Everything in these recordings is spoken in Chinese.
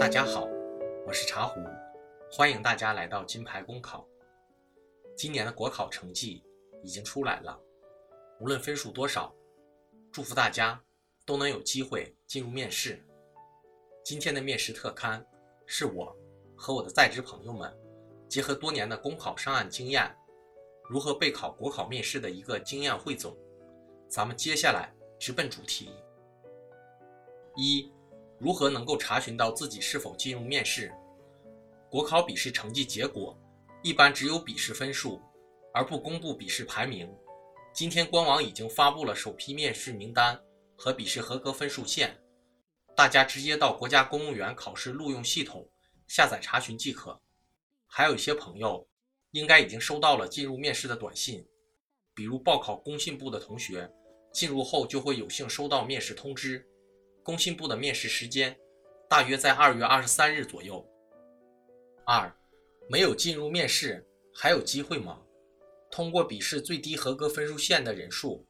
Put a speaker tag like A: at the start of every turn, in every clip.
A: 大家好，我是茶壶，欢迎大家来到金牌公考。今年的国考成绩已经出来了，无论分数多少，祝福大家都能有机会进入面试。今天的面试特刊是我和我的在职朋友们结合多年的公考上岸经验，如何备考国考面试的一个经验汇总。咱们接下来直奔主题。一如何能够查询到自己是否进入面试？国考笔试成绩结果一般只有笔试分数，而不公布笔试排名。今天官网已经发布了首批面试名单和笔试合格分数线，大家直接到国家公务员考试录用系统下载查询即可。还有一些朋友应该已经收到了进入面试的短信，比如报考工信部的同学，进入后就会有幸收到面试通知。工信部的面试时间大约在二月二十三日左右。二，没有进入面试还有机会吗？通过笔试最低合格分数线的人数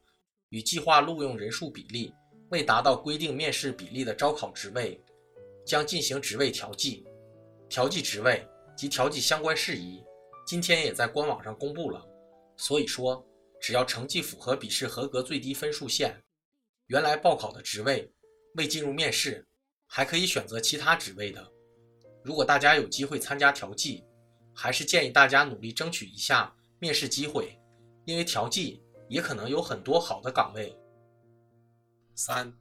A: 与计划录用人数比例未达到规定面试比例的招考职位，将进行职位调剂。调剂职位及调剂相关事宜，今天也在官网上公布了。所以说，只要成绩符合笔试合格最低分数线，原来报考的职位。未进入面试，还可以选择其他职位的。如果大家有机会参加调剂，还是建议大家努力争取一下面试机会，因为调剂也可能有很多好的岗位。三，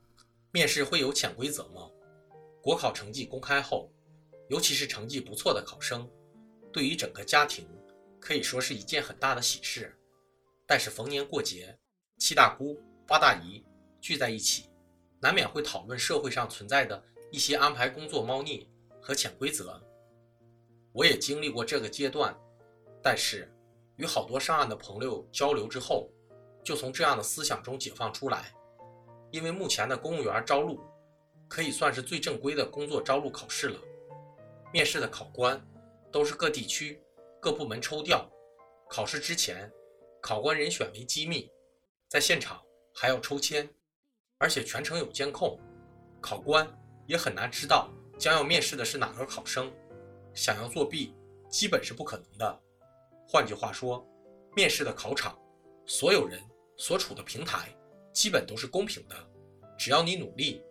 A: 面试会有潜规则吗？国考成绩公开后，尤其是成绩不错的考生，对于整个家庭可以说是一件很大的喜事。但是逢年过节，七大姑八大姨聚在一起。难免会讨论社会上存在的一些安排工作猫腻和潜规则。我也经历过这个阶段，但是与好多上岸的朋友交流之后，就从这样的思想中解放出来。因为目前的公务员招录可以算是最正规的工作招录考试了，面试的考官都是各地区各部门抽调，考试之前考官人选为机密，在现场还要抽签。而且全程有监控，考官也很难知道将要面试的是哪个考生，想要作弊基本是不可能的。换句话说，面试的考场，所有人所处的平台基本都是公平的，只要你努力，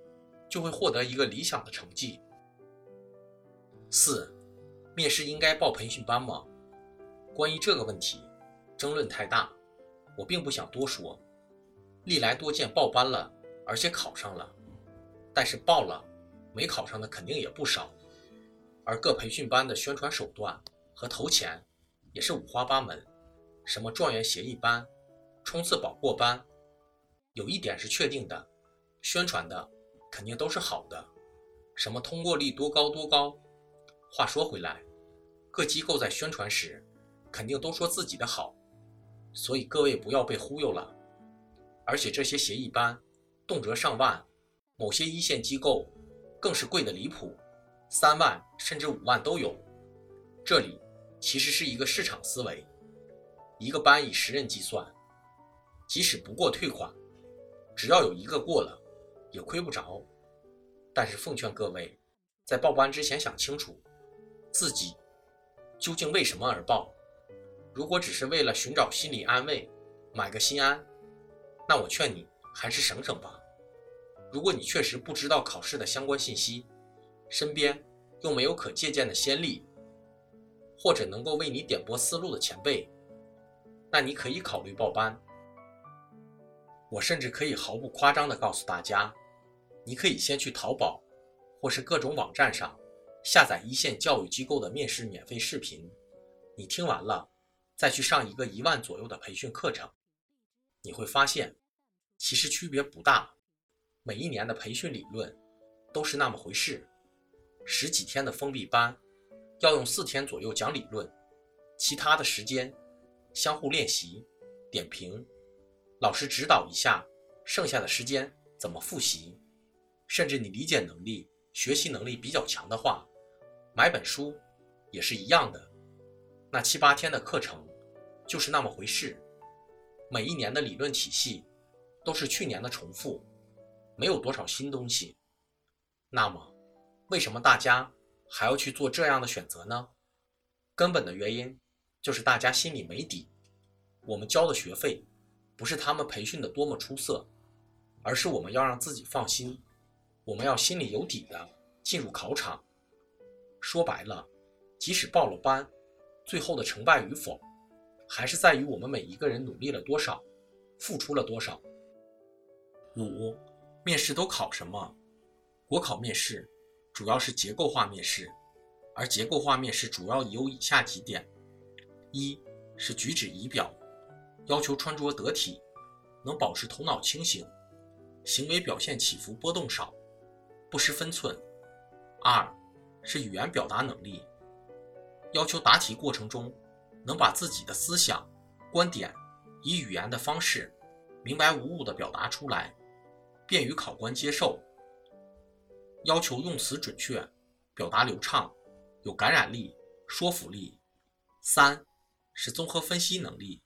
A: 就会获得一个理想的成绩。四，面试应该报培训班吗？关于这个问题，争论太大，我并不想多说。历来多见报班了。而且考上了，但是报了没考上的肯定也不少，而各培训班的宣传手段和投钱也是五花八门，什么状元协议班、冲刺保过班，有一点是确定的，宣传的肯定都是好的，什么通过率多高多高。话说回来，各机构在宣传时肯定都说自己的好，所以各位不要被忽悠了，而且这些协议班。动辄上万，某些一线机构更是贵得离谱，三万甚至五万都有。这里其实是一个市场思维，一个班以十人计算，即使不过退款，只要有一个过了，也亏不着。但是奉劝各位，在报班之前想清楚，自己究竟为什么而报。如果只是为了寻找心理安慰，买个心安，那我劝你还是省省吧。如果你确实不知道考试的相关信息，身边又没有可借鉴的先例，或者能够为你点拨思路的前辈，那你可以考虑报班。我甚至可以毫不夸张地告诉大家，你可以先去淘宝或是各种网站上下载一线教育机构的面试免费视频，你听完了再去上一个一万左右的培训课程，你会发现其实区别不大。每一年的培训理论都是那么回事，十几天的封闭班要用四天左右讲理论，其他的时间相互练习、点评，老师指导一下，剩下的时间怎么复习？甚至你理解能力、学习能力比较强的话，买本书也是一样的。那七八天的课程就是那么回事，每一年的理论体系都是去年的重复。没有多少新东西，那么，为什么大家还要去做这样的选择呢？根本的原因就是大家心里没底。我们交的学费不是他们培训的多么出色，而是我们要让自己放心，我们要心里有底的进入考场。说白了，即使报了班，最后的成败与否，还是在于我们每一个人努力了多少，付出了多少。五，面试都考什么？国考面试主要是结构化面试，而结构化面试主要有以下几点：一是举止仪表，要求穿着得体，能保持头脑清醒，行为表现起伏波动少，不失分寸；二是语言表达能力，要求答题过程中能把自己的思想、观点以语言的方式明白无误地表达出来。便于考官接受，要求用词准确，表达流畅，有感染力、说服力。三是综合分析能力，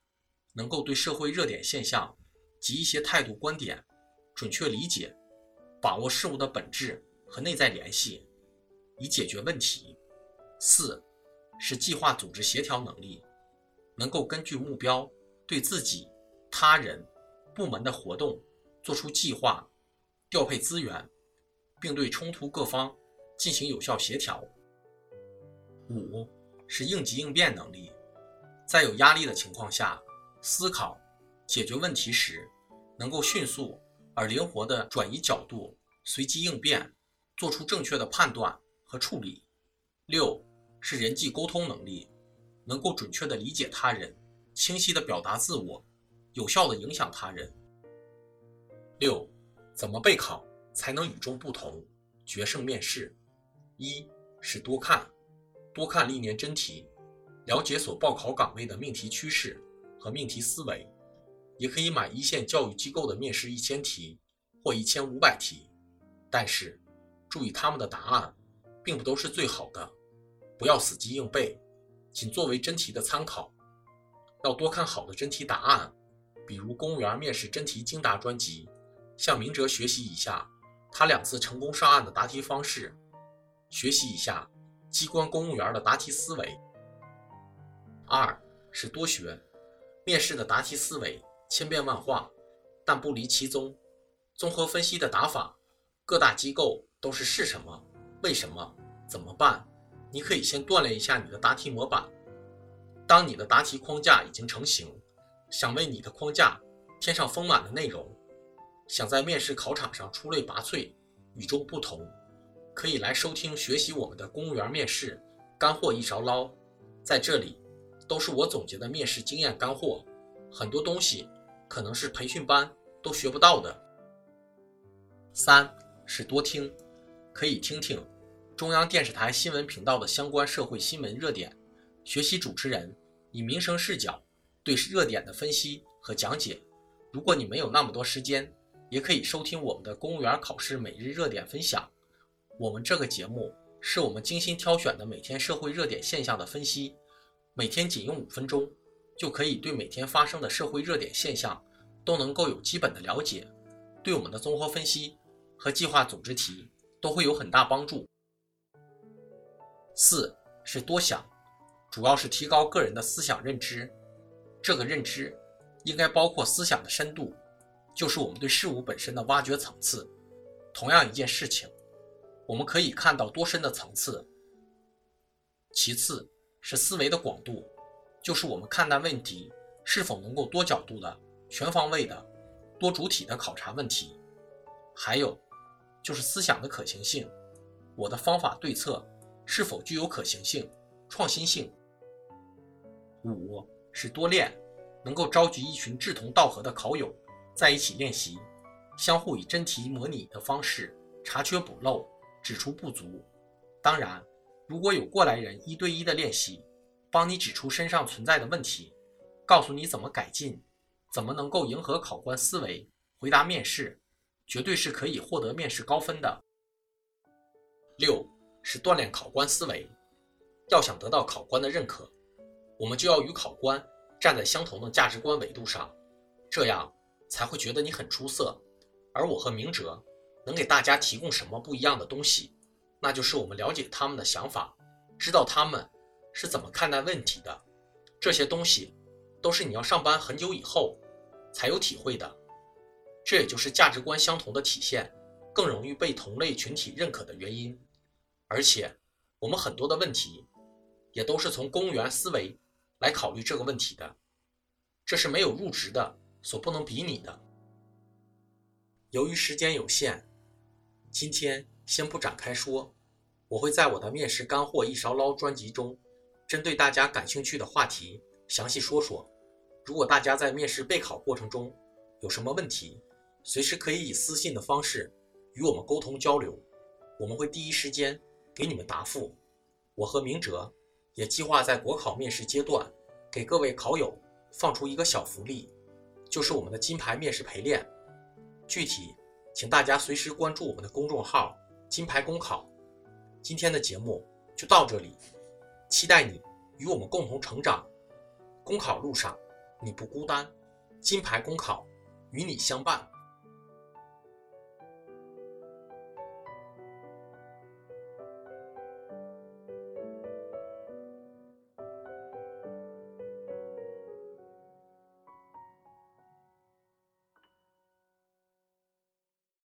A: 能够对社会热点现象及一些态度观点准确理解，把握事物的本质和内在联系，以解决问题。四是计划组织协调能力，能够根据目标对自己、他人、部门的活动做出计划。调配资源，并对冲突各方进行有效协调。五是应急应变能力，在有压力的情况下，思考解决问题时，能够迅速而灵活地转移角度，随机应变，做出正确的判断和处理。六是人际沟通能力，能够准确地理解他人，清晰地表达自我，有效地影响他人。六。怎么备考才能与众不同，决胜面试？一是多看，多看历年真题，了解所报考岗位的命题趋势和命题思维。也可以买一线教育机构的面试一千题或一千五百题，但是注意他们的答案并不都是最好的，不要死记硬背，仅作为真题的参考。要多看好的真题答案，比如公务员面试真题精答专辑。向明哲学习一下他两次成功上岸的答题方式，学习一下机关公务员的答题思维。二是多学，面试的答题思维千变万化，但不离其宗。综合分析的答法，各大机构都是是什么、为什么、怎么办？你可以先锻炼一下你的答题模板。当你的答题框架已经成型，想为你的框架添上丰满的内容。想在面试考场上出类拔萃、与众不同，可以来收听学习我们的公务员面试干货一勺捞。在这里，都是我总结的面试经验干货，很多东西可能是培训班都学不到的。三是多听，可以听听中央电视台新闻频道的相关社会新闻热点，学习主持人以民生视角对热点的分析和讲解。如果你没有那么多时间，也可以收听我们的公务员考试每日热点分享。我们这个节目是我们精心挑选的每天社会热点现象的分析，每天仅用五分钟，就可以对每天发生的社会热点现象都能够有基本的了解，对我们的综合分析和计划组织题都会有很大帮助。四是多想，主要是提高个人的思想认知，这个认知应该包括思想的深度。就是我们对事物本身的挖掘层次。同样一件事情，我们可以看到多深的层次。其次是思维的广度，就是我们看待问题是否能够多角度的、全方位的、多主体的考察问题。还有就是思想的可行性，我的方法对策是否具有可行性、创新性。五是多练，能够召集一群志同道合的考友。在一起练习，相互以真题模拟的方式查缺补漏，指出不足。当然，如果有过来人一对一的练习，帮你指出身上存在的问题，告诉你怎么改进，怎么能够迎合考官思维回答面试，绝对是可以获得面试高分的。六是锻炼考官思维，要想得到考官的认可，我们就要与考官站在相同的价值观维度上，这样。才会觉得你很出色，而我和明哲能给大家提供什么不一样的东西？那就是我们了解他们的想法，知道他们是怎么看待问题的。这些东西都是你要上班很久以后才有体会的。这也就是价值观相同的体现，更容易被同类群体认可的原因。而且，我们很多的问题也都是从公务员思维来考虑这个问题的，这是没有入职的所不能比拟的。由于时间有限，今天先不展开说。我会在我的面试干货一勺捞专辑中，针对大家感兴趣的话题详细说说。如果大家在面试备考过程中有什么问题，随时可以以私信的方式与我们沟通交流，我们会第一时间给你们答复。我和明哲也计划在国考面试阶段给各位考友放出一个小福利，就是我们的金牌面试陪练。具体，请大家随时关注我们的公众号“金牌公考”。今天的节目就到这里，期待你与我们共同成长。公考路上你不孤单，金牌公考与你相伴。